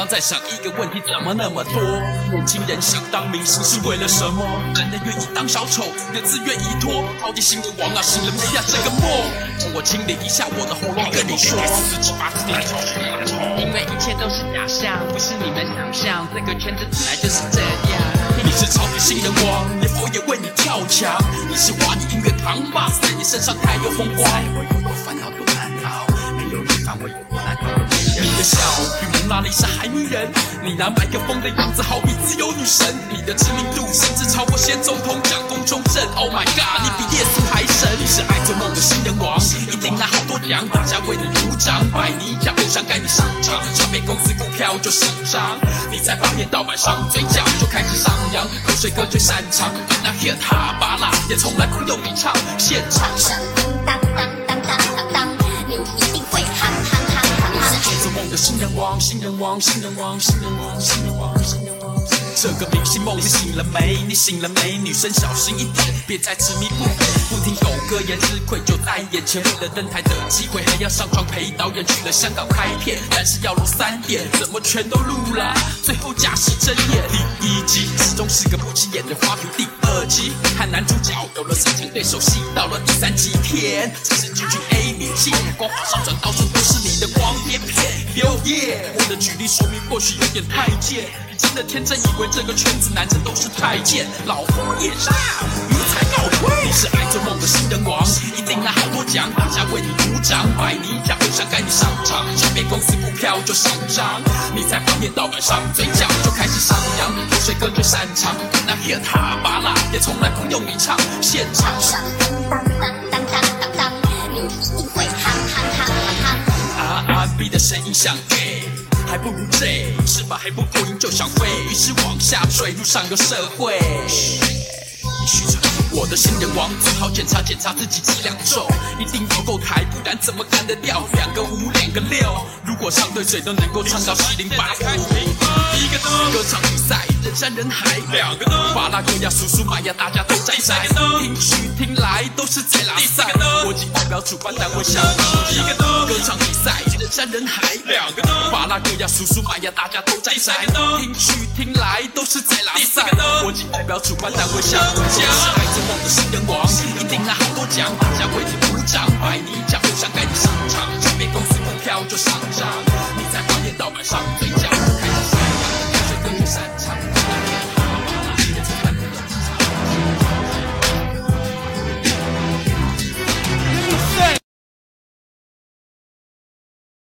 常在想一个问题：怎么那么多年轻人想当明星是为了什么？男的愿意当小丑，人自愿意拖，超级新人王啊，醒了没呀？这个梦，让我清理一下我的喉咙，跟你说。因为一切都是假象，不是你们想象，这个圈子本来就是这样。你是超级新人王，连佛也为你跳墙。你是华语音乐扛把子，你身上太有风光。我有烦恼比蒙娜丽莎还迷人，你拿麦克风的样子好比自由女神。你的知名度甚至超过先总统奖公中正。Oh my god，你比耶稣还神。你是爱做梦的新人王，一定拿好多奖，大家为你鼓掌，拜你一下，不想赶你上场，唱片公司股票就上涨。你在八面盗版上，嘴角就开始上扬，口水歌最擅长，那 hit 哈巴拉也从来不用你唱，现场。新人王，新人王，新人王，新人王，新人王，新人王。这个明星梦你醒了没？你醒了没？女生小心一点，别再执迷不悟，不听狗哥言，吃亏就在眼前。为了登台的机会，还要上床陪导演去了香港拍片，但是要录三点，怎么全都录了？最后假戏真演，第一集始终是个不起眼的花瓶，第二集和男主角有了深情对手戏，到了第三集天，只是句句 A 明星，光华上转到处。耶，我的举例说明或许有点太贱，你真的天真以为这个圈子男人都是太监，老夫也上你才告退。你是爱做梦的新人王，一定拿好多奖，大家为你鼓掌，拜你一下，不想赶你上场，唱片公司股票就上涨。你在旁边盗版上，嘴角就开始上扬，口水歌最擅长，那 hit 哈巴拉也从来不用你唱，现场。憨。R&B 的声音像 gay，还不如 J，翅膀还不够硬就想飞，于是往下坠，路上有社会。嘘着我的新人王，最好检查检查自己几两重，一定要够台，不然怎么干得掉？两个五，两个六，如果上对嘴都能够唱到七零八落。一个灯，歌唱比赛人山人海，两个灯，巴拉圭呀、叔叔玛呀，大家都在晒，听去听来都是在拉赛。国际代主办单位想一个灯，歌唱比赛人山人海，两个灯，巴拉圭呀、叔叔玛呀，大家都在晒，听去听来都是在拉赛。国际代表主办单位想我是爱做梦的新人王，一定拿好多奖，大家为你鼓掌，拜你一下，不想赶你上场，唱片公司股票就上涨，你在行业盗版上